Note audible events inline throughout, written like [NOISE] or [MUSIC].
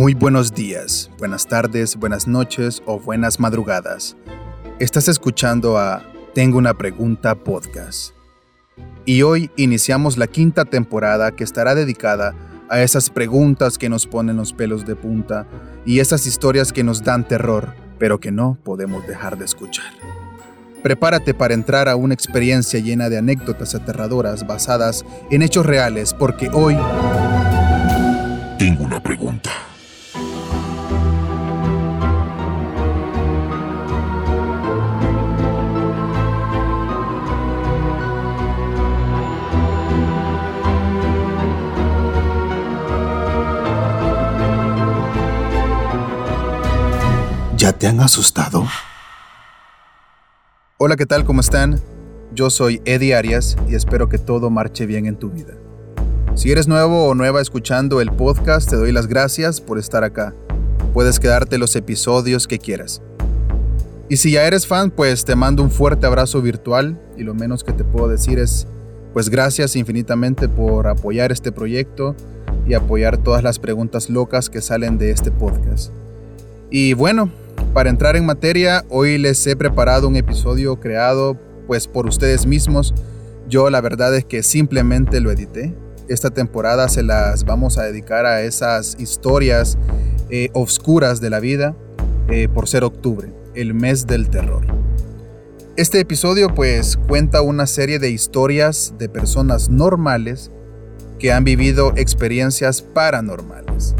Muy buenos días, buenas tardes, buenas noches o buenas madrugadas. Estás escuchando a Tengo una pregunta podcast. Y hoy iniciamos la quinta temporada que estará dedicada a esas preguntas que nos ponen los pelos de punta y esas historias que nos dan terror, pero que no podemos dejar de escuchar. Prepárate para entrar a una experiencia llena de anécdotas aterradoras basadas en hechos reales, porque hoy... Tengo una pregunta. ¿Ya te han asustado? Hola, ¿qué tal? ¿Cómo están? Yo soy Eddie Arias y espero que todo marche bien en tu vida. Si eres nuevo o nueva escuchando el podcast, te doy las gracias por estar acá. Puedes quedarte los episodios que quieras. Y si ya eres fan, pues te mando un fuerte abrazo virtual y lo menos que te puedo decir es, pues gracias infinitamente por apoyar este proyecto y apoyar todas las preguntas locas que salen de este podcast. Y bueno, para entrar en materia, hoy les he preparado un episodio creado pues por ustedes mismos. Yo la verdad es que simplemente lo edité. Esta temporada se las vamos a dedicar a esas historias eh, oscuras de la vida eh, por ser octubre, el mes del terror. Este episodio pues cuenta una serie de historias de personas normales que han vivido experiencias paranormales.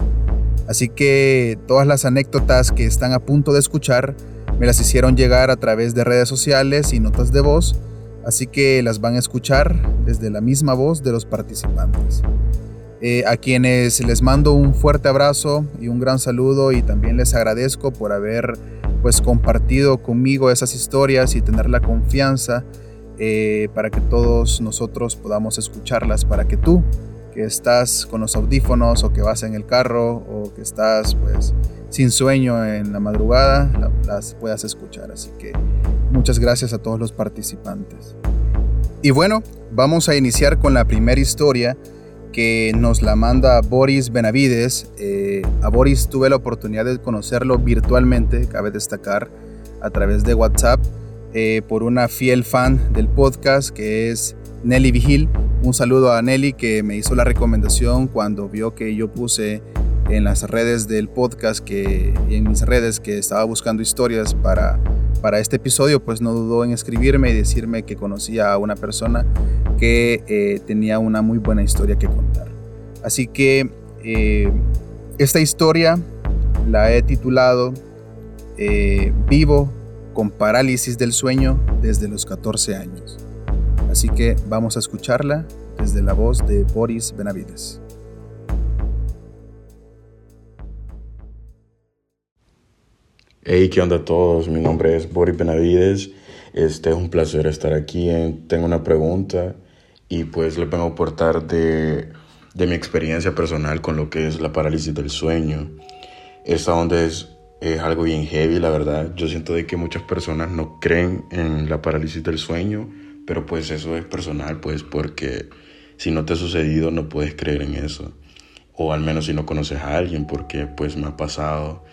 Así que todas las anécdotas que están a punto de escuchar me las hicieron llegar a través de redes sociales y notas de voz, así que las van a escuchar desde la misma voz de los participantes. Eh, a quienes les mando un fuerte abrazo y un gran saludo y también les agradezco por haber pues compartido conmigo esas historias y tener la confianza eh, para que todos nosotros podamos escucharlas, para que tú que estás con los audífonos o que vas en el carro o que estás pues sin sueño en la madrugada, las puedas escuchar. Así que muchas gracias a todos los participantes. Y bueno, vamos a iniciar con la primera historia que nos la manda Boris Benavides. Eh, a Boris tuve la oportunidad de conocerlo virtualmente, cabe destacar, a través de WhatsApp, eh, por una fiel fan del podcast que es Nelly Vigil. Un saludo a Nelly que me hizo la recomendación cuando vio que yo puse en las redes del podcast que en mis redes que estaba buscando historias para, para este episodio, pues no dudó en escribirme y decirme que conocía a una persona que eh, tenía una muy buena historia que contar. Así que eh, esta historia la he titulado eh, Vivo con parálisis del sueño desde los 14 años. Así que vamos a escucharla desde la voz de Boris Benavides. Hey, ¿qué onda a todos? Mi nombre es Boris Benavides. Este es un placer estar aquí. Tengo una pregunta y pues le vengo a aportar de, de mi experiencia personal con lo que es la parálisis del sueño. Esta onda es, es algo bien heavy, la verdad. Yo siento de que muchas personas no creen en la parálisis del sueño pero pues eso es personal, pues porque si no te ha sucedido no puedes creer en eso. O al menos si no conoces a alguien, porque pues me ha pasado.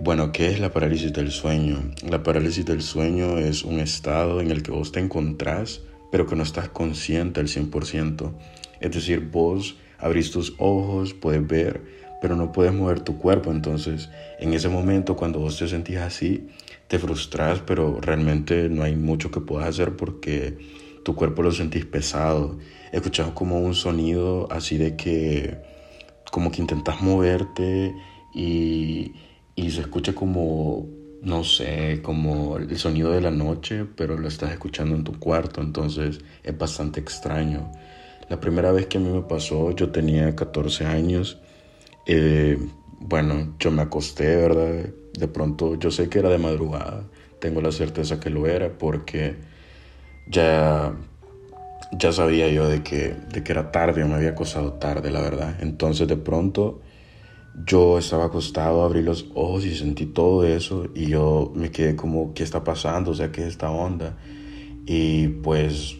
Bueno, ¿qué es la parálisis del sueño? La parálisis del sueño es un estado en el que vos te encontrás, pero que no estás consciente al 100%. Es decir, vos abrís tus ojos, puedes ver, pero no puedes mover tu cuerpo. Entonces, en ese momento, cuando vos te sentís así, te frustras, pero realmente no hay mucho que puedas hacer porque tu cuerpo lo sentís pesado. Escuchas como un sonido así de que, como que intentas moverte y, y se escucha como, no sé, como el sonido de la noche, pero lo estás escuchando en tu cuarto, entonces es bastante extraño. La primera vez que a mí me pasó, yo tenía 14 años. Eh, bueno, yo me acosté, ¿verdad? De pronto yo sé que era de madrugada, tengo la certeza que lo era porque ya, ya sabía yo de que, de que era tarde, me había acostado tarde, la verdad. Entonces de pronto yo estaba acostado, abrí los ojos y sentí todo eso y yo me quedé como, ¿qué está pasando? O sea, ¿qué es esta onda? Y pues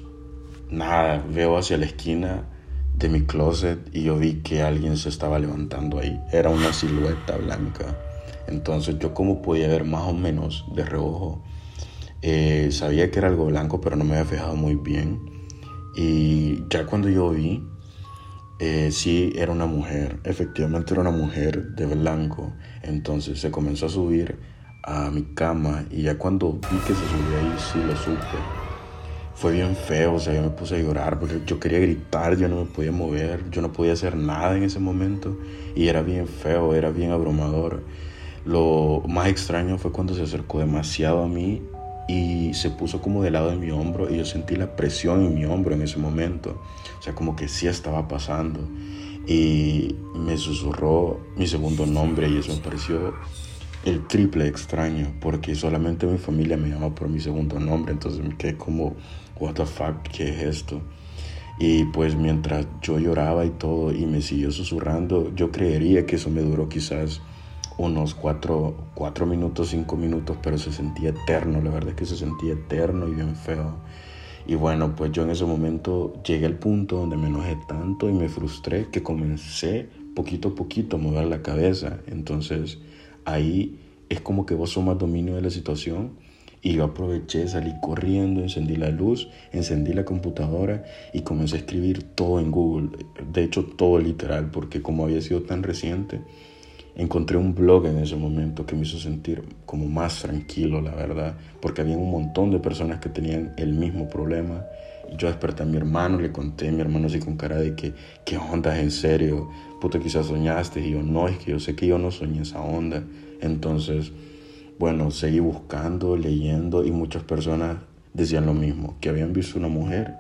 nada, veo hacia la esquina de mi closet y yo vi que alguien se estaba levantando ahí. Era una silueta blanca. Entonces yo como podía ver más o menos de reojo. Eh, sabía que era algo blanco, pero no me había fijado muy bien. Y ya cuando yo vi, eh, sí era una mujer. Efectivamente era una mujer de blanco. Entonces se comenzó a subir a mi cama y ya cuando vi que se subía ahí, sí lo supe fue bien feo, o sea, yo me puse a llorar porque yo quería gritar, yo no me podía mover, yo no podía hacer nada en ese momento y era bien feo, era bien abrumador. Lo más extraño fue cuando se acercó demasiado a mí y se puso como de lado de mi hombro y yo sentí la presión en mi hombro en ese momento, o sea, como que sí estaba pasando. Y me susurró mi segundo nombre y eso me pareció el triple extraño porque solamente mi familia me llama por mi segundo nombre, entonces me quedé como what the fuck, ¿qué es esto? Y pues mientras yo lloraba y todo y me siguió susurrando, yo creería que eso me duró quizás unos cuatro, minutos, cinco minutos, pero se sentía eterno, la verdad es que se sentía eterno y bien feo. Y bueno, pues yo en ese momento llegué al punto donde me enojé tanto y me frustré que comencé poquito a poquito a mover la cabeza. Entonces ahí es como que vos tomas dominio de la situación y yo aproveché, salí corriendo, encendí la luz, encendí la computadora y comencé a escribir todo en Google. De hecho, todo literal, porque como había sido tan reciente, encontré un blog en ese momento que me hizo sentir como más tranquilo, la verdad, porque había un montón de personas que tenían el mismo problema. Yo desperté a mi hermano, le conté, mi hermano así con cara de que, ¿qué onda? ¿En serio? Puta, quizás soñaste. Y yo, no, es que yo sé que yo no soñé esa onda. Entonces bueno, seguí buscando, leyendo y muchas personas decían lo mismo, que habían visto una mujer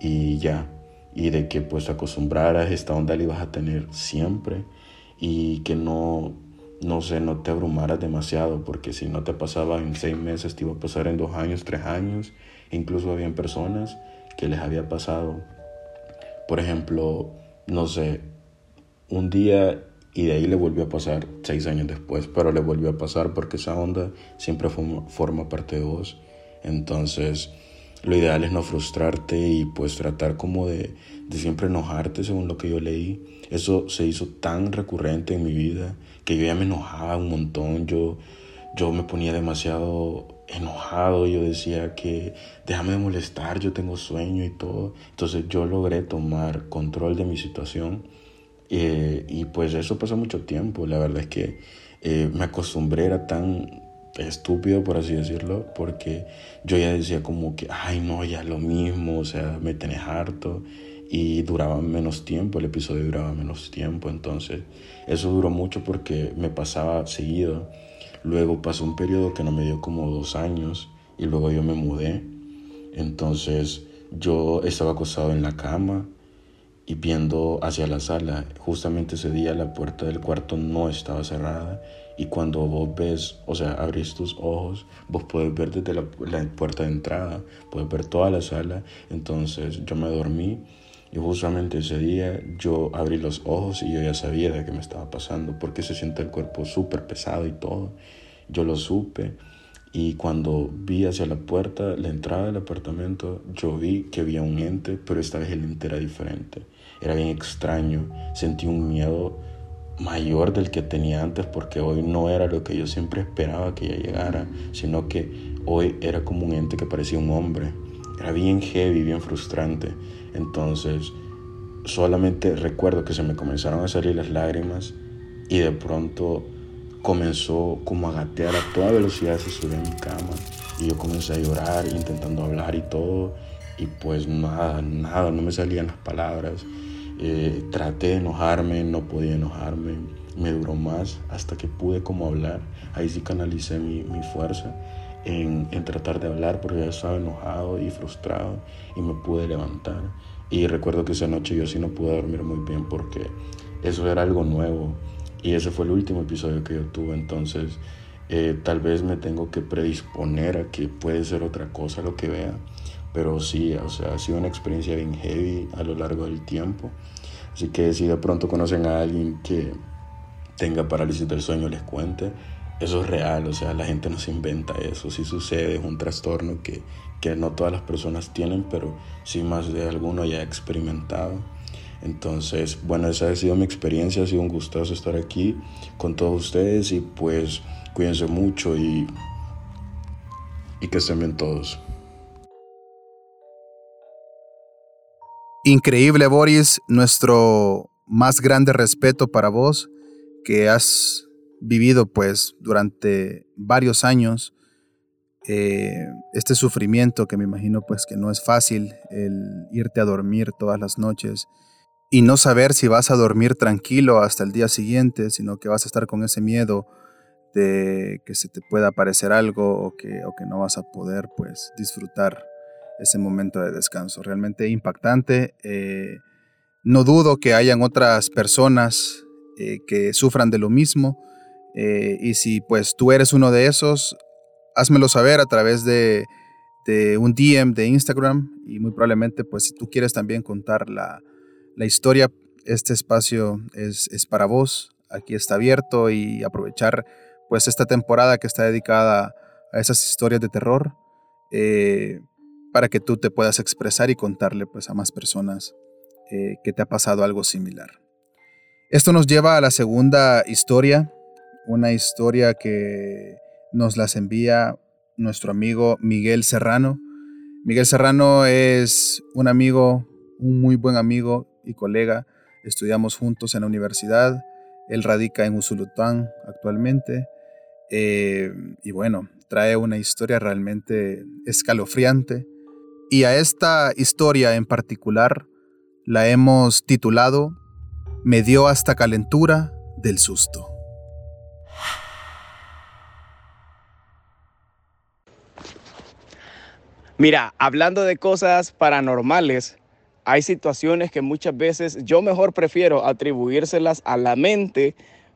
y ya, y de que pues acostumbraras esta onda la ibas a tener siempre y que no, no sé, no te abrumaras demasiado, porque si no te pasaba en seis meses, te iba a pasar en dos años, tres años, incluso habían personas que les había pasado, por ejemplo, no sé, un día y de ahí le volvió a pasar seis años después, pero le volvió a pasar porque esa onda siempre forma, parte de vos. Entonces, lo ideal es no frustrarte y pues tratar como de, de, siempre enojarte según lo que yo leí. Eso se hizo tan recurrente en mi vida que yo ya me enojaba un montón, yo, yo me ponía demasiado enojado, yo decía que déjame de molestar, yo tengo sueño y todo. Entonces yo logré tomar control de mi situación eh, y pues eso pasó mucho tiempo. La verdad es que eh, me acostumbré, era tan estúpido, por así decirlo, porque yo ya decía como que, ay, no, ya lo mismo, o sea, me tenés harto. Y duraba menos tiempo, el episodio duraba menos tiempo. Entonces, eso duró mucho porque me pasaba seguido. Luego pasó un periodo que no me dio como dos años y luego yo me mudé. Entonces, yo estaba acostado en la cama y viendo hacia la sala. Justamente ese día la puerta del cuarto no estaba cerrada y cuando vos ves, o sea, abrís tus ojos, vos puedes ver desde la, puerta de entrada, puedes ver toda la sala. Entonces yo me dormí y justamente ese día yo abrí los ojos y yo ya sabía de qué me estaba pasando porque se siente el cuerpo súper pesado y todo. Yo lo supe y cuando vi hacia la puerta, la entrada del apartamento, yo vi que había un ente, pero esta vez el ente era diferente era bien extraño, sentí un miedo mayor del que tenía antes porque hoy no era lo que yo siempre esperaba que ya llegara, sino que hoy era como un ente que parecía un hombre. Era bien heavy, bien frustrante. Entonces, solamente recuerdo que se me comenzaron a salir las lágrimas y de pronto comenzó como a gatear a toda velocidad, se subió a mi cama y yo comencé a llorar intentando hablar y todo y pues nada, nada, no me salían las palabras eh, traté de enojarme, no podía enojarme, me duró más hasta que pude como hablar. Ahí sí canalicé mi, mi fuerza en, en, tratar de hablar porque ya estaba enojado y frustrado y me pude levantar. Y recuerdo que esa noche yo sí no pude dormir muy bien porque eso era algo nuevo y ese fue el último episodio que yo tuve. Entonces eh, tal vez me tengo que predisponer a que puede ser otra cosa lo que vea pero sí, o sea, ha sido una experiencia bien heavy a lo largo del tiempo. Así que si de pronto conocen a alguien que tenga parálisis del sueño, les cuente. Eso es real, o sea, la gente no se inventa eso. Sí sucede, es un trastorno que, que no todas las personas tienen, pero sí más de alguno ya ha experimentado. Entonces, bueno, esa ha sido mi experiencia, ha sido un gustazo estar aquí con todos ustedes y pues cuídense mucho y, y que estén bien todos. Increíble, Boris, nuestro más grande respeto para vos, que has vivido pues durante varios años eh, este sufrimiento que me imagino pues que no es fácil el irte a dormir todas las noches y no saber si vas a dormir tranquilo hasta el día siguiente, sino que vas a estar con ese miedo de que se te pueda aparecer algo o que, o que no vas a poder pues disfrutar ese momento de descanso. Realmente impactante. Eh, no dudo que hayan otras personas eh, que sufran de lo mismo. Y si pues tú eres uno de esos, házmelo saber a través de, un DM de Instagram y muy probablemente pues si tú quieres también contar la, historia, este espacio es, para vos, aquí está abierto y aprovechar pues esta temporada que está dedicada a esas historias de terror eh, para que tú te puedas expresar y contarle pues a más personas eh, que te ha pasado algo similar. Esto nos lleva a la segunda historia, una historia que nos las envía nuestro amigo Miguel Serrano. Miguel Serrano es un amigo, un muy buen amigo y colega. Estudiamos juntos en la universidad. Él radica en Usulután actualmente. Eh, y bueno, trae una historia realmente escalofriante. Y a esta historia en particular la hemos titulado Me dio hasta calentura del susto. Mira, hablando de cosas paranormales, hay situaciones que muchas veces yo mejor prefiero atribuírselas a la mente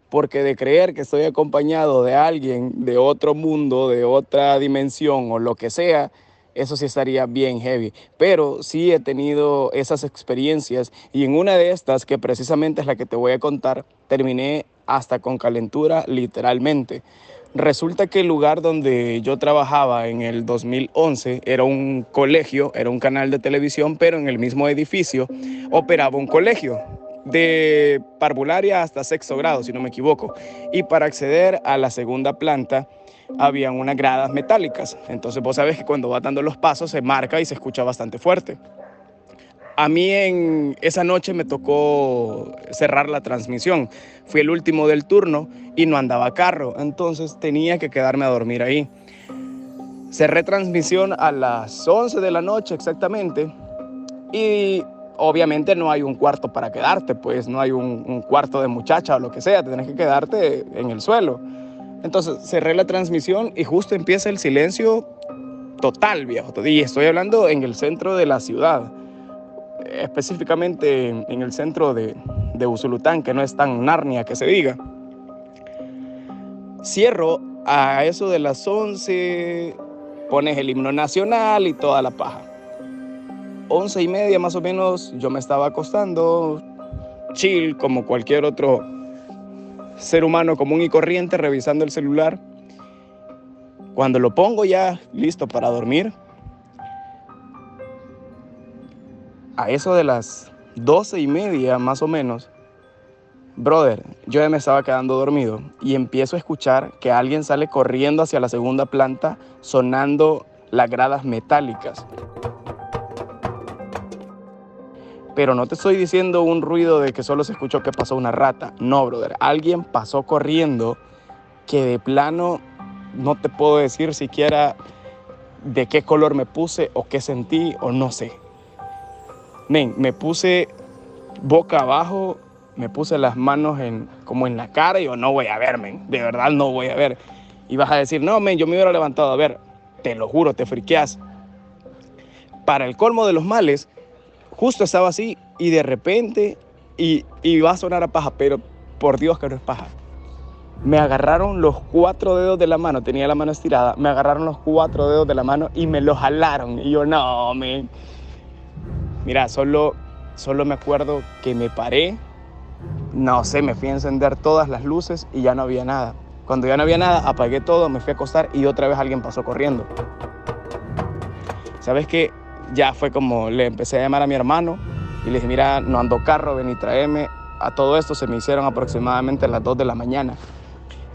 porque de creer que estoy acompañado de alguien de otro mundo, de otra dimensión o lo que sea, eso sí estaría bien heavy. Pero sí he tenido esas experiencias y en una de estas, que precisamente es la que te voy a contar, terminé hasta con calentura literalmente. Resulta que el lugar donde yo trabajaba en el 2011 era un colegio, era un canal de televisión, pero en el mismo edificio operaba un colegio de parvularia hasta sexto grado, si no me equivoco. Y para acceder a la segunda planta habían unas gradas metálicas. Entonces vos sabés que cuando va dando los pasos se marca y se escucha bastante fuerte. A mí en esa noche me tocó cerrar la transmisión. Fui el último del turno y no andaba carro, entonces tenía que quedarme a dormir ahí. Cerré transmisión a las 11 de la noche exactamente y obviamente no hay un cuarto para quedarte, pues no hay un, cuarto de muchacha o lo que sea, tienes que quedarte en el suelo. Entonces cerré la transmisión y justo empieza el silencio total, viejo. Y estoy hablando en el centro de la ciudad específicamente en el centro de, de Usulután, que no es tan Narnia que se diga. Cierro a eso de las 11, pones el himno nacional y toda la paja. Once y media más o menos yo me estaba acostando, chill como cualquier otro ser humano común y corriente, revisando el celular. Cuando lo pongo ya listo para dormir, a eso de las doce y media más o menos, brother, yo ya me estaba quedando dormido y empiezo a escuchar que alguien sale corriendo hacia la segunda planta sonando las gradas metálicas. Pero no te estoy diciendo un ruido de que solo se escuchó que pasó una rata. No, brother. Alguien pasó corriendo que de plano no te puedo decir siquiera de qué color me puse o qué sentí o no sé. Men, me puse boca abajo, me puse las manos en, como en la cara y yo no voy a ver, men, de verdad no voy a ver. Y vas a decir, no, men, yo me hubiera levantado a ver, te lo juro, te friqueas. Para el colmo de los males, justo estaba así y de repente, y, y va a sonar a paja, pero por Dios que no es paja. Me agarraron los cuatro dedos de la mano, tenía la mano estirada, me agarraron los cuatro dedos de la mano y me los jalaron. Y yo, no, men Mira, solo, solo me acuerdo que me paré, no sé, me fui a encender todas las luces y ya no había nada. Cuando ya no había nada, apagué todo, me fui a acostar y otra vez alguien pasó corriendo. ¿Sabes qué? Ya fue como le empecé a llamar a mi hermano Y le dije, mira, no ando carro, ven y tráeme. A todo esto se me hicieron aproximadamente a las 2 de la mañana.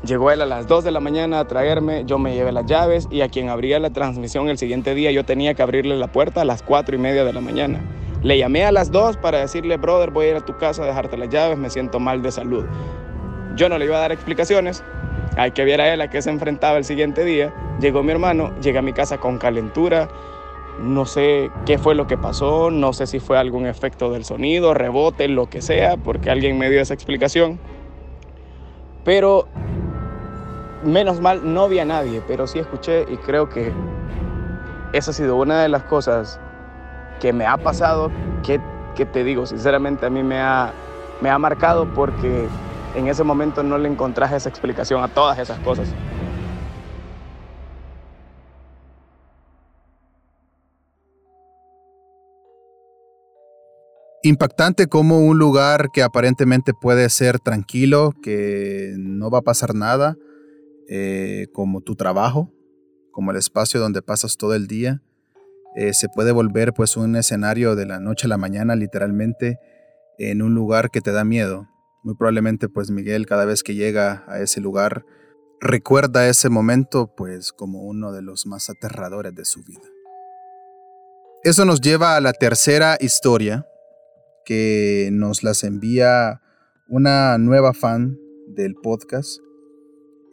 Llegó él a las 2 de la mañana a traerme, yo me llevé las llaves y a quien abría la transmisión el siguiente día yo tenía que abrirle la puerta a las 4 y media de la mañana. Le llamé a las 2 para decirle, brother, voy a ir a tu casa a dejarte las llaves, me siento mal de salud. Yo no le iba a dar explicaciones, hay que ver a él a qué se enfrentaba el siguiente día. Llegó mi hermano, llegué a mi casa con calentura, no sé qué fue lo que pasó, no sé si fue algún efecto del sonido, rebote, lo que sea, porque alguien me dio esa explicación. Pero menos mal no vi a nadie, pero sí escuché y creo que esa ha sido una de las cosas que me ha pasado, que, que te digo, sinceramente a mí me ha, me ha marcado porque en ese momento no le encontrás esa explicación a todas esas cosas. Impactante como un lugar que aparentemente puede ser tranquilo, que no va a pasar nada, eh, como tu trabajo, como el espacio donde pasas todo el día, eh, se puede volver pues un escenario de la noche a la mañana literalmente en un lugar que te da miedo. Muy probablemente pues Miguel cada vez que llega a ese lugar recuerda ese momento pues como uno de los más aterradores de su vida. Eso nos lleva a la tercera historia que nos las envía una nueva fan del podcast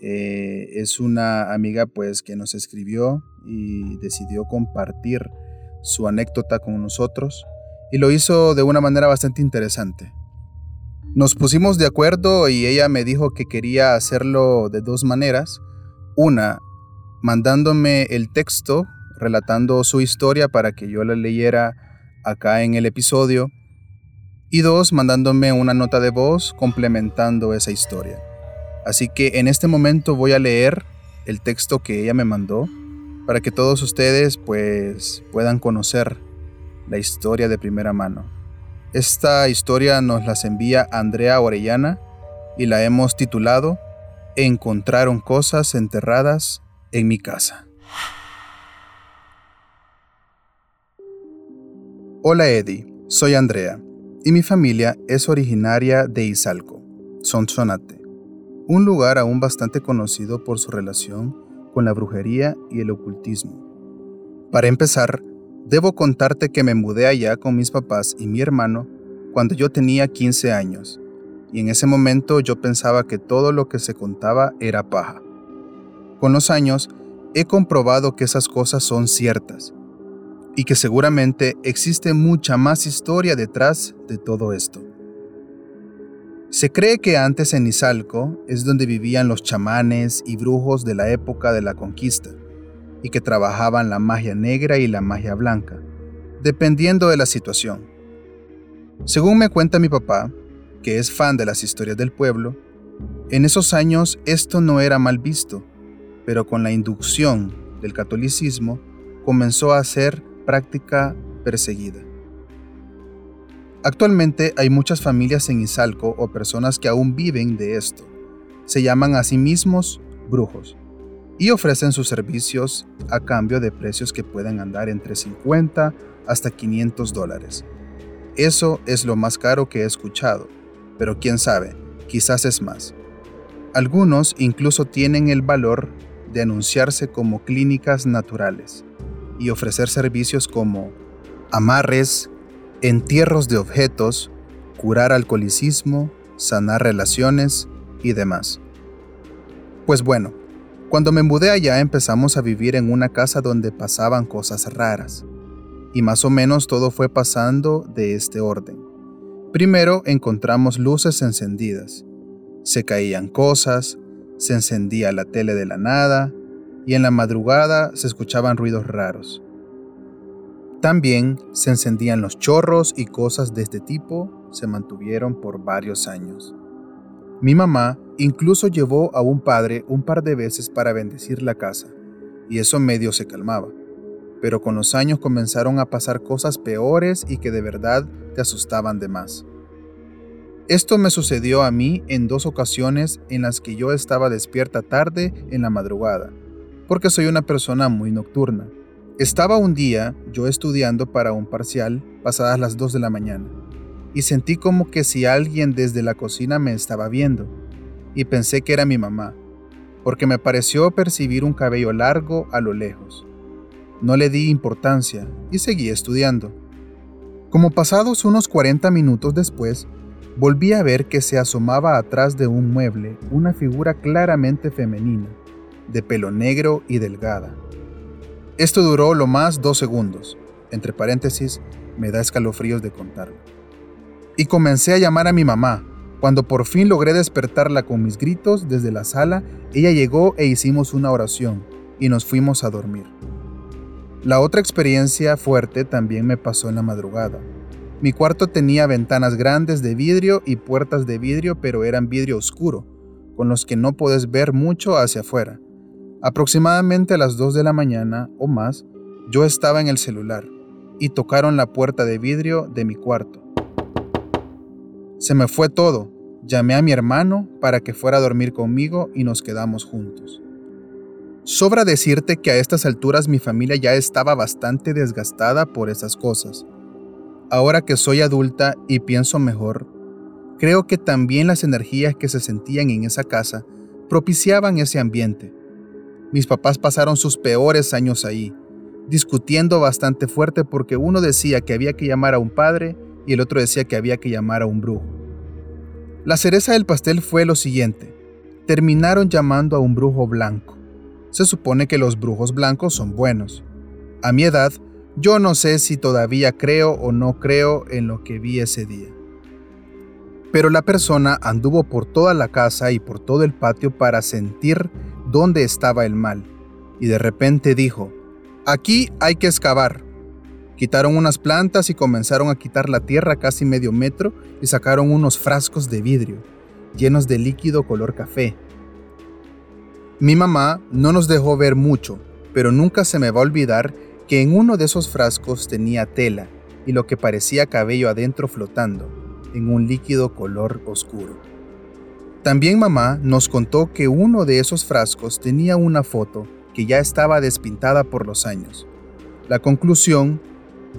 eh, es una amiga pues que nos escribió y decidió compartir su anécdota con nosotros y lo hizo de una manera bastante interesante. Nos pusimos de acuerdo y ella me dijo que quería hacerlo de dos maneras. Una, mandándome el texto relatando su historia para que yo la leyera acá en el episodio. Y dos, mandándome una nota de voz complementando esa historia. Así que en este momento voy a leer el texto que ella me mandó para que todos ustedes pues puedan conocer la historia de primera mano. Esta historia nos las envía Andrea Orellana y la hemos titulado Encontraron cosas enterradas en mi casa. Hola Eddie, soy Andrea y mi familia es originaria de Izalco, Sonsonate un lugar aún bastante conocido por su relación con la brujería y el ocultismo. Para empezar, debo contarte que me mudé allá con mis papás y mi hermano cuando yo tenía 15 años, y en ese momento yo pensaba que todo lo que se contaba era paja. Con los años, he comprobado que esas cosas son ciertas, y que seguramente existe mucha más historia detrás de todo esto. Se cree que antes en Izalco es donde vivían los chamanes y brujos de la época de la conquista, y que trabajaban la magia negra y la magia blanca, dependiendo de la situación. Según me cuenta mi papá, que es fan de las historias del pueblo, en esos años esto no era mal visto, pero con la inducción del catolicismo comenzó a ser práctica perseguida. Actualmente hay muchas familias en Izalco o personas que aún viven de esto. Se llaman a sí mismos brujos y ofrecen sus servicios a cambio de precios que pueden andar entre 50 hasta 500 dólares. Eso es lo más caro que he escuchado, pero quién sabe, quizás es más. Algunos incluso tienen el valor de anunciarse como clínicas naturales y ofrecer servicios como amarres, entierros de objetos, curar alcoholicismo, sanar relaciones y demás. Pues bueno, cuando me mudé allá empezamos a vivir en una casa donde pasaban cosas raras, y más o menos todo fue pasando de este orden. Primero encontramos luces encendidas, se caían cosas, se encendía la tele de la nada, y en la madrugada se escuchaban ruidos raros. También se encendían los chorros y cosas de este tipo se mantuvieron por varios años. Mi mamá incluso llevó a un padre un par de veces para bendecir la casa, y eso medio se calmaba. Pero con los años comenzaron a pasar cosas peores y que de verdad te asustaban de más. Esto me sucedió a mí en dos ocasiones en las que yo estaba despierta tarde en la madrugada, porque soy una persona muy nocturna Estaba un día yo estudiando para un parcial pasadas las 2 de la mañana y sentí como que si alguien desde la cocina me estaba viendo y pensé que era mi mamá, porque me pareció percibir un cabello largo a lo lejos. No le di importancia y seguí estudiando. Como pasados unos 40 minutos después, volví a ver que se asomaba atrás de un mueble una figura claramente femenina, de pelo negro y delgada. Esto duró lo más dos segundos, entre paréntesis, me da escalofríos de contarlo. Y comencé a llamar a mi mamá. Cuando por fin logré despertarla con mis gritos desde la sala, ella llegó e hicimos una oración y nos fuimos a dormir. La otra experiencia fuerte también me pasó en la madrugada. Mi cuarto tenía ventanas grandes de vidrio y puertas de vidrio, pero eran vidrio oscuro, con los que no puedes ver mucho hacia afuera. Aproximadamente a las 2 de la mañana o más, yo estaba en el celular y tocaron la puerta de vidrio de mi cuarto. Se me fue todo. Llamé a mi hermano para que fuera a dormir conmigo y nos quedamos juntos. Sobra decirte que a estas alturas mi familia ya estaba bastante desgastada por esas cosas. Ahora que soy adulta y pienso mejor, creo que también las energías que se sentían en esa casa propiciaban ese ambiente. Mis papás pasaron sus peores años ahí, discutiendo bastante fuerte porque uno decía que había que llamar a un padre y el otro decía que había que llamar a un brujo. La cereza del pastel fue lo siguiente. Terminaron llamando a un brujo blanco. Se supone que los brujos blancos son buenos. A mi edad, yo no sé si todavía creo o no creo en lo que vi ese día. Pero la persona anduvo por toda la casa y por todo el patio para sentir dónde estaba el mal, y de repente dijo, aquí hay que excavar. Quitaron unas plantas y comenzaron a quitar la tierra casi medio metro y sacaron unos frascos de vidrio, llenos de líquido color café, mi mamá no nos dejó ver mucho, pero nunca se me va a olvidar que en uno de esos frascos tenía tela y lo que parecía cabello adentro flotando, en un líquido color oscuro. También mamá nos contó que uno de esos frascos tenía una foto que ya estaba despintada por los años. La conclusión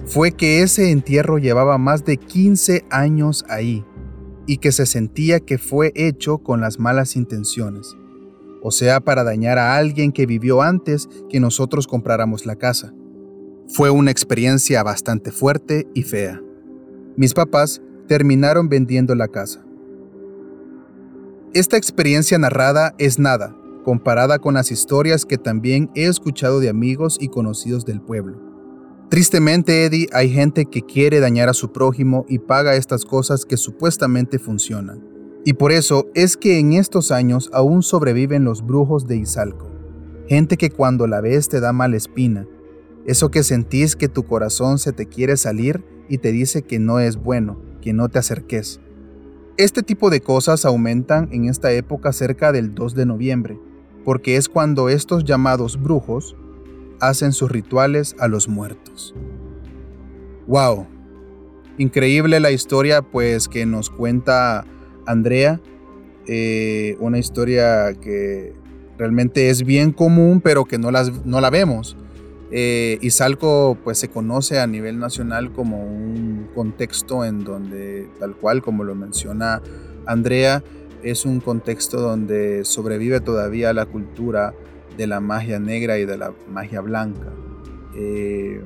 fue que ese entierro llevaba más de 15 años ahí y que se sentía que fue hecho con las malas intenciones o sea para dañar a alguien que vivió antes que nosotros compráramos la casa. Fue una experiencia bastante fuerte y fea. Mis papás terminaron vendiendo la casa. Esta experiencia narrada es nada, comparada con las historias que también he escuchado de amigos y conocidos del pueblo. Tristemente, Eddie, hay gente que quiere dañar a su prójimo y paga estas cosas que supuestamente funcionan. Y por eso es que en estos años aún sobreviven los brujos de Izalco. Gente que cuando la ves te da mala espina. Eso que sentís que tu corazón se te quiere salir y te dice que no es bueno, que no te acerques. Este tipo de cosas aumentan en esta época cerca del 2 de noviembre, porque es cuando estos llamados brujos hacen sus rituales a los muertos. ¡Wow! Increíble la historia pues que nos cuenta Andrea, eh, una historia que realmente es bien común, pero que no, las, no la vemos. Eh, Izalco pues se conoce a nivel nacional como un contexto en donde, tal cual como lo menciona Andrea, es un contexto donde sobrevive todavía la cultura de la magia negra y de la magia blanca. Eh,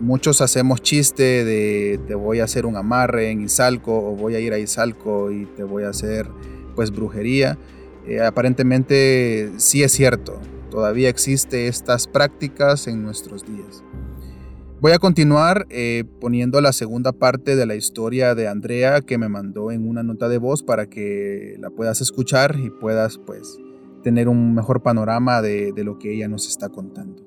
muchos hacemos chiste de te voy a hacer un amarre en Izalco o voy a ir a Izalco y te voy a hacer pues brujería. Eh, aparentemente sí es cierto, todavía existe estas prácticas en nuestros días. Voy a continuar eh, poniendo la segunda parte de la historia de Andrea que me mandó en una nota de voz para que la puedas escuchar y puedas pues tener un mejor panorama de lo que ella nos está contando.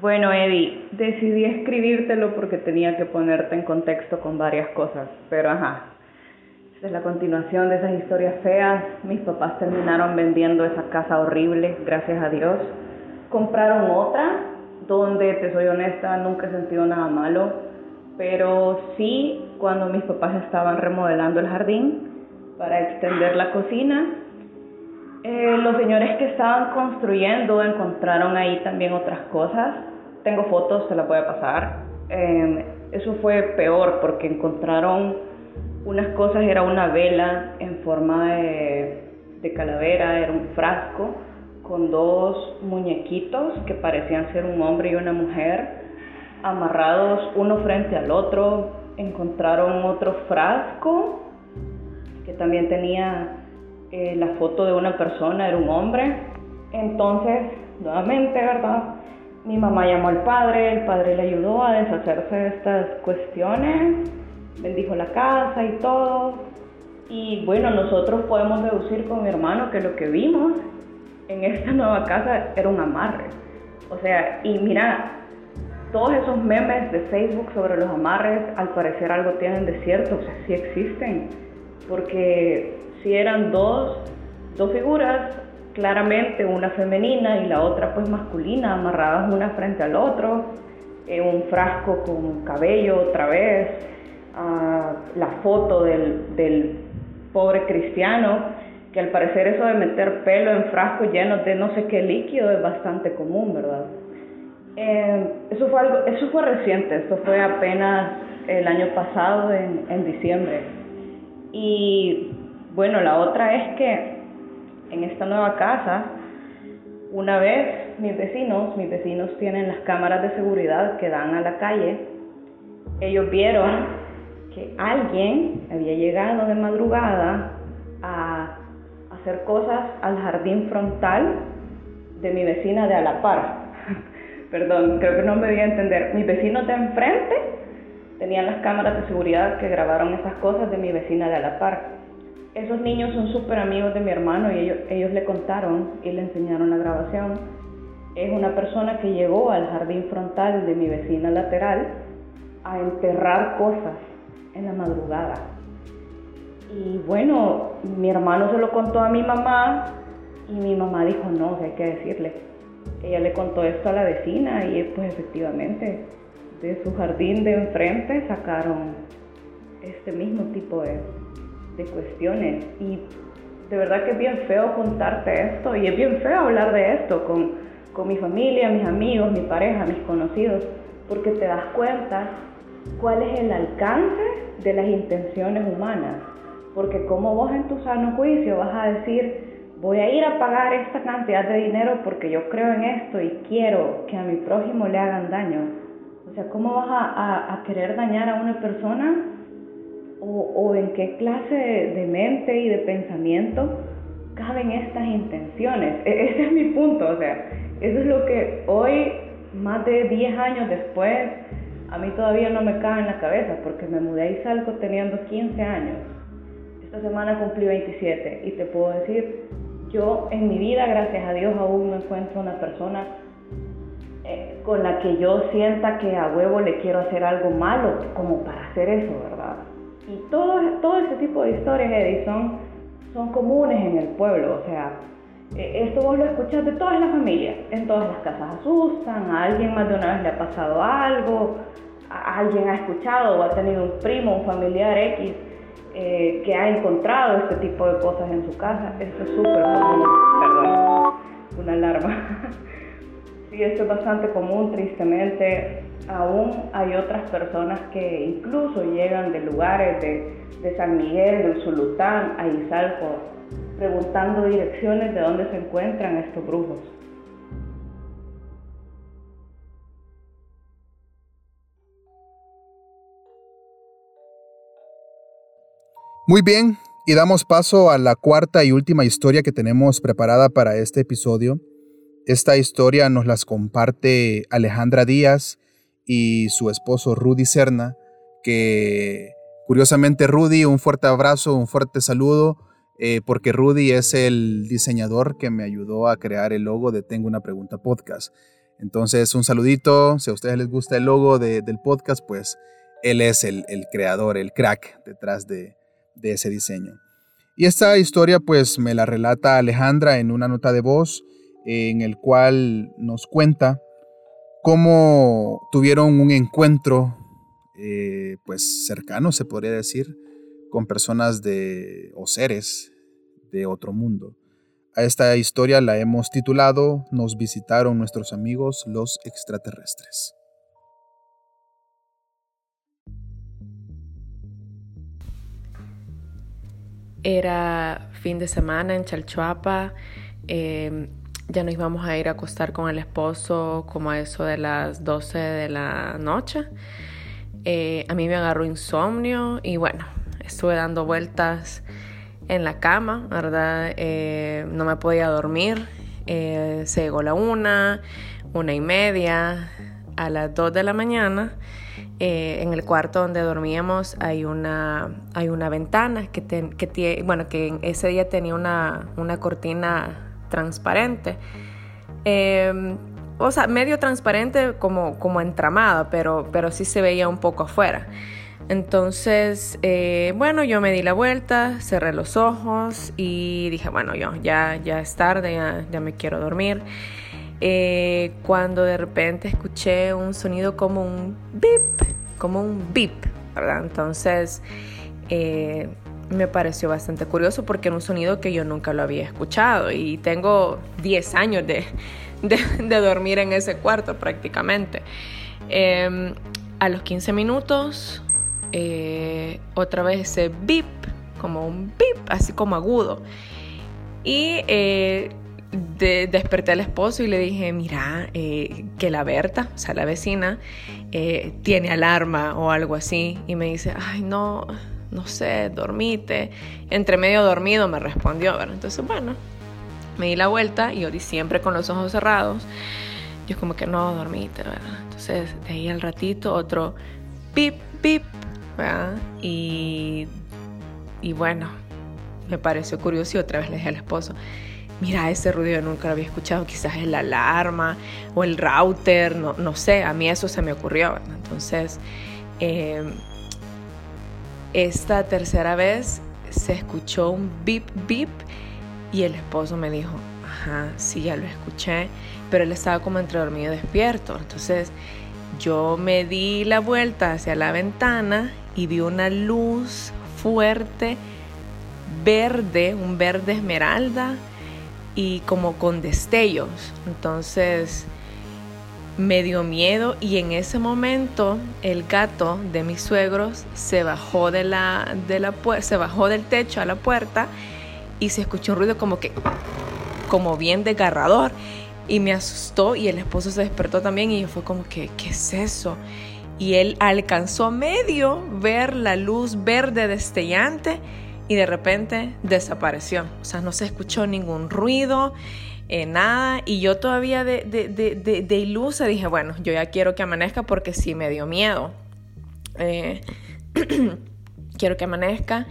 Bueno, Eddie, decidí escribírtelo porque tenía que ponerte en contexto con varias cosas, pero ajá. Es la continuación de esas historias feas. Mis papás terminaron vendiendo esa casa horrible, gracias a Dios. Compraron otra, donde, te soy honesta, nunca he sentido nada malo, pero sí cuando mis papás estaban remodelando el jardín para extender la cocina, eh, los señores que estaban construyendo encontraron ahí también otras cosas tengo fotos, se las voy pasar. Em, eso fue peor porque encontraron unas cosas, era una vela en forma de, de calavera, era un frasco con dos muñequitos que parecían ser un hombre y una mujer amarrados uno frente al otro. Encontraron otro frasco que también tenía eh, la foto de una persona, era un hombre. Entonces, nuevamente, ¿verdad? Mi mamá llamó al padre, el padre le ayudó a deshacerse de estas cuestiones, bendijo la casa y todo. Y bueno, nosotros podemos deducir con mi hermano que lo que vimos en esta nueva casa era un amarre. O sea, y mira, todos esos memes de Facebook sobre los amarres, al parecer algo tienen de cierto, o sea, sí existen. Porque si eran dos, dos figuras, claramente una femenina y la otra pues masculina, amarradas una frente al otro, en un frasco con cabello otra vez, ah, la foto del, del pobre cristiano, que al parecer eso de meter pelo en frascos llenos de no sé qué líquido es bastante común, ¿verdad? Eh, eso, fue algo, eso fue reciente, eso fue apenas el año pasado, en, en diciembre. Y bueno, la otra es que en esta nueva casa, una vez mis vecinos, mis vecinos tienen las cámaras de seguridad que dan a la calle, ellos vieron que alguien había llegado de madrugada a hacer cosas al jardín frontal de mi vecina de a la par. [LAUGHS] Perdón, creo que no me voy a entender. Mis vecinos de enfrente tenían las cámaras de seguridad que grabaron esas cosas de mi vecina de a la par. Esos niños son súper amigos de mi hermano y ellos, ellos le contaron y le enseñaron la grabación. Es una persona que llegó al jardín frontal de mi vecina lateral a enterrar cosas en la madrugada. Y bueno, mi hermano se lo contó a mi mamá y mi mamá dijo, no, hay que decirle. Ella le contó esto a la vecina y pues efectivamente de su jardín de enfrente sacaron este mismo tipo de, de cuestiones y de verdad que es bien feo contarte esto y es bien feo hablar de esto con, con mi familia, mis amigos, mi pareja, mis conocidos, porque te das cuenta cuál es el alcance de las intenciones humanas. Porque como vos en tu sano juicio vas a decir, voy a ir a pagar esta cantidad de dinero porque yo creo en esto y quiero que a mi prójimo le hagan daño. O sea, ¿cómo vas a, querer dañar a una persona o, en qué clase de, mente y de pensamiento caben estas intenciones. E, ese es mi punto, o sea, eso es lo que hoy, más de 10 años después, a mí todavía no me cabe en la cabeza, porque me mudé a Izalco teniendo 15 años. Esta semana cumplí 27 y te puedo decir, yo en mi vida, gracias a Dios, aún no encuentro una persona eh, con la que yo sienta que a huevo le quiero hacer algo malo como para hacer eso, ¿verdad? Y todo, todo este tipo de historias, Eddie, son, comunes en el pueblo. O sea, e, esto vos lo escuchas de todas las familias. En todas las casas asustan, a alguien más de una vez le ha pasado algo, a alguien ha escuchado o ha tenido un primo, un familiar X eh, que ha encontrado este tipo de cosas en su casa. Esto es súper común. Perdón, una alarma. [LAUGHS] sí, esto es bastante común, tristemente aún hay otras personas que incluso llegan de lugares de, San Miguel, de Usulután, a Izalco, preguntando direcciones de dónde se encuentran estos brujos. Muy bien, y damos paso a la cuarta y última historia que tenemos preparada para este episodio. Esta historia nos las comparte Alejandra Díaz y su esposo Rudy Serna, que curiosamente Rudy, un fuerte abrazo, un fuerte saludo, eh, porque Rudy es el diseñador que me ayudó a crear el logo de Tengo una pregunta podcast. Entonces, un saludito, si a ustedes les gusta el logo del podcast, pues él es el, creador, el crack detrás de, ese diseño. Y esta historia pues me la relata Alejandra en una nota de voz en el cual nos cuenta cómo tuvieron un encuentro, eh, pues cercano, se podría decir, con personas de, o seres de otro mundo. A esta historia la hemos titulado Nos visitaron nuestros amigos los extraterrestres. Era fin de semana en Chalchuapa. Em, ya nos íbamos a ir a acostar con el esposo como a eso de las 12 de la noche. Eh, a mí me agarró insomnio y bueno, estuve dando vueltas en la cama, ¿verdad? Eh, no me podía dormir. Eh, se llegó la una, una y media, a las dos de la mañana. en el cuarto donde dormíamos hay una, hay una ventana que, tiene, bueno, que ese día tenía una, una cortina transparente. Em, o sea, medio transparente como, como entramada, pero, pero sí se veía un poco afuera. Entonces, eh, bueno, yo me di la vuelta, cerré los ojos y dije, bueno, yo ya, ya es tarde, ya, me quiero dormir. Eh, cuando de repente escuché un sonido como un bip, como un bip, ¿verdad? Entonces, eh, me pareció bastante curioso porque era un sonido que yo nunca lo había escuchado y tengo 10 años de, dormir en ese cuarto prácticamente. Em, a los 15 minutos, eh, otra vez ese bip, como un bip, así como agudo. Y eh, desperté al esposo y le dije, mira, eh, que la Berta, o sea, la vecina, tiene alarma o algo así. Y me dice, ay, no, no sé, dormite. Entre medio dormido me respondió, ¿verdad? Entonces, bueno, me di la vuelta y orí siempre con los ojos cerrados. Yo como que no, dormite, ¿verdad? Entonces, de ahí al ratito, otro pip, pip, Y, y bueno, me pareció curioso y otra vez le dije al esposo, mira, ese ruido nunca lo había escuchado, quizás es la alarma o el router, no, no sé, a mí eso se me ocurrió. Entonces, eh, esta tercera vez se escuchó un bip bip y el esposo me dijo, ajá, sí, ya lo escuché, pero él estaba como entre dormido y despierto. Entonces yo me di la vuelta hacia la ventana y vi una luz fuerte, verde, un verde esmeralda y como con destellos. Entonces me dio miedo y en ese momento el gato de mis suegros se bajó de la, de la se bajó del techo a la puerta y se escuchó un ruido como que como bien desgarrador y me asustó y el esposo se despertó también y fue como que ¿qué es eso? Y él alcanzó medio ver la luz verde destellante y de repente desapareció. O sea, no se escuchó ningún ruido eh, nada. Y yo todavía de, de, ilusa dije, bueno, yo ya quiero que amanezca porque sí me dio miedo. Eh, [CLEARS THROAT] quiero que amanezca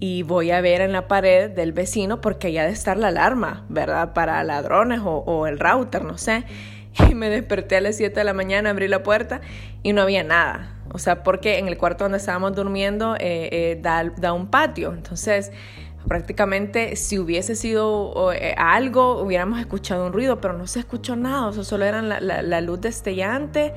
y voy a ver en la pared del vecino porque ya de estar la alarma, ¿verdad? Para ladrones o, el router, no sé. [LAUGHS] Y me desperté a las 7 de la mañana, abrí la puerta y no había nada. O sea, porque en el cuarto donde estábamos durmiendo eh, da, da un patio. Entonces Prácticamente si hubiese sido eh, algo, hubiéramos escuchado un ruido, pero no se escuchó nada, solo era la, luz destellante,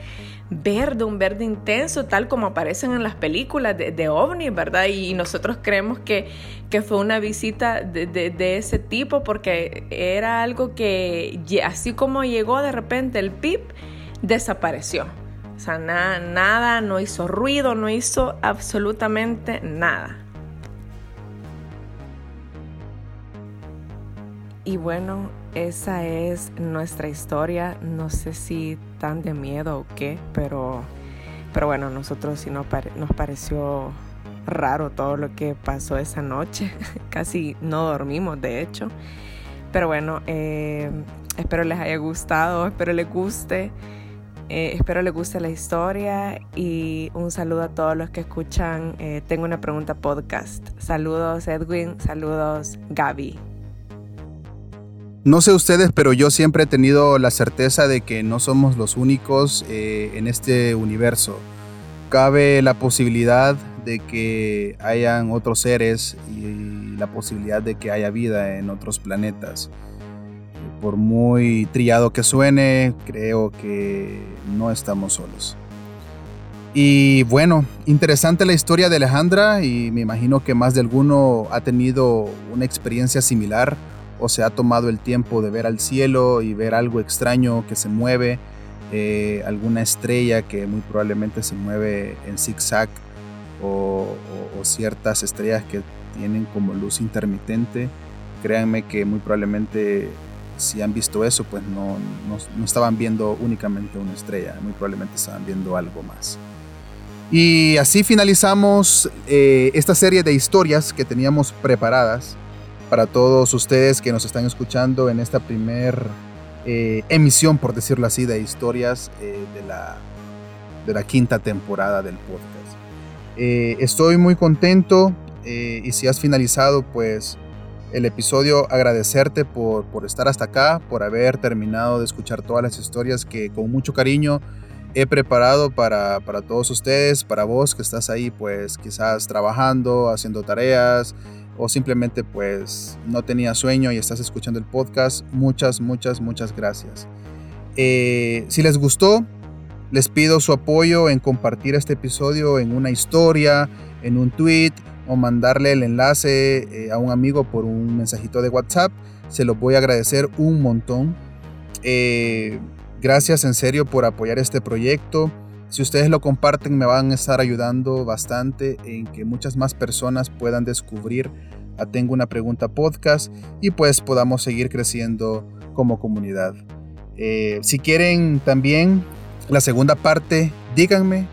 verde, un verde intenso, tal como aparecen en las películas de, de ovni, ¿verdad? Y nosotros creemos que, que fue una visita de, de, ese tipo porque era algo que así como llegó de repente el pip, desapareció. O sea, nada, nada, no hizo ruido, no hizo absolutamente nada. Y bueno, esa es nuestra historia. No sé si tan de miedo o qué, pero, pero bueno, nosotros sí nos, pareció raro todo lo que pasó esa noche. [LAUGHS] Casi no dormimos, de hecho. Pero bueno, eh, espero les haya gustado, espero les guste. Eh, espero les guste la historia y un saludo a todos los que escuchan. Eh, tengo una pregunta podcast. Saludos Edwin, saludos Gaby. No sé ustedes, pero yo siempre he tenido la certeza de que no somos los únicos eh, en este universo. Cabe la posibilidad de que hayan otros seres y la posibilidad de que haya vida en otros planetas. Por muy trillado que suene, creo que no estamos solos. Y bueno, interesante la historia de Alejandra y me imagino que más de alguno ha tenido una experiencia similar o se ha tomado el tiempo de ver al cielo y ver algo extraño que se mueve, eh, alguna estrella que muy probablemente se mueve en zigzag o, o, ciertas estrellas que tienen como luz intermitente, créanme que muy probablemente si han visto eso, pues no, no, estaban viendo únicamente una estrella, muy probablemente estaban viendo algo más. Y así finalizamos eh, esta serie de historias que teníamos preparadas para todos ustedes que nos están escuchando en esta primer eh, emisión, por decirlo así, de historias eh, de, la, de la quinta temporada del podcast. estoy muy contento y si has finalizado, pues el episodio, agradecerte por, por estar hasta acá, por haber terminado de escuchar todas las historias que con mucho cariño he preparado para, para, todos ustedes, para vos que estás ahí pues quizás trabajando, haciendo tareas o simplemente pues no tenías sueño y estás escuchando el podcast. Muchas, muchas, muchas gracias. Eh, si les gustó, les pido su apoyo en compartir este episodio en una historia, en un tweet, o mandarle el enlace eh, a un amigo por un mensajito de WhatsApp. Se los voy a agradecer un montón. Eh, gracias en serio por apoyar este proyecto. Si ustedes lo comparten me van a estar ayudando bastante en que muchas más personas puedan descubrir a Tengo una pregunta podcast y pues podamos seguir creciendo como comunidad. Eh, si quieren también la segunda parte, díganme,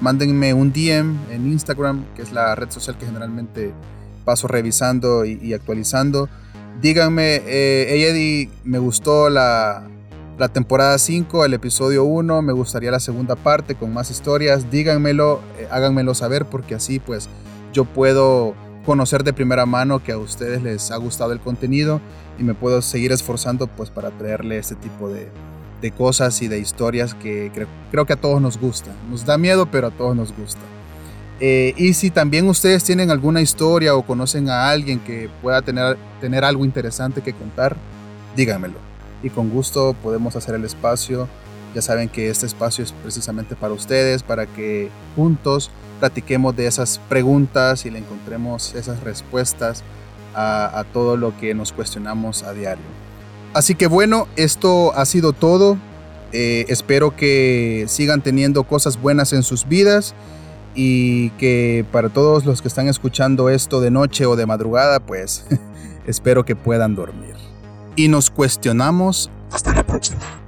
mándenme un DM en Instagram, que es la red social que generalmente paso revisando y, actualizando. Díganme, eh, Eddie, me gustó la, la temporada 5, el episodio 1, me gustaría la segunda parte con más historias. Díganmelo, eh, háganmelo saber porque así pues yo puedo conocer de primera mano que a ustedes les ha gustado el contenido y me puedo seguir esforzando pues para traerle este tipo de, de cosas y de historias que creo, que a todos nos gusta. Nos da miedo, pero a todos nos gusta. Eh, y si también ustedes tienen alguna historia o conocen a alguien que pueda tener, tener algo interesante que contar, díganmelo. Y con gusto podemos hacer el espacio. Ya saben que este espacio es precisamente para ustedes, para que juntos platiquemos de esas preguntas y le encontremos esas respuestas a todo lo que nos cuestionamos a diario. Así que bueno, esto ha sido todo. Eh, espero que sigan teniendo cosas buenas en sus vidas y que para todos los que están escuchando esto de noche o de madrugada, pues [LAUGHS] espero que puedan dormir. Y nos cuestionamos. Hasta la próxima.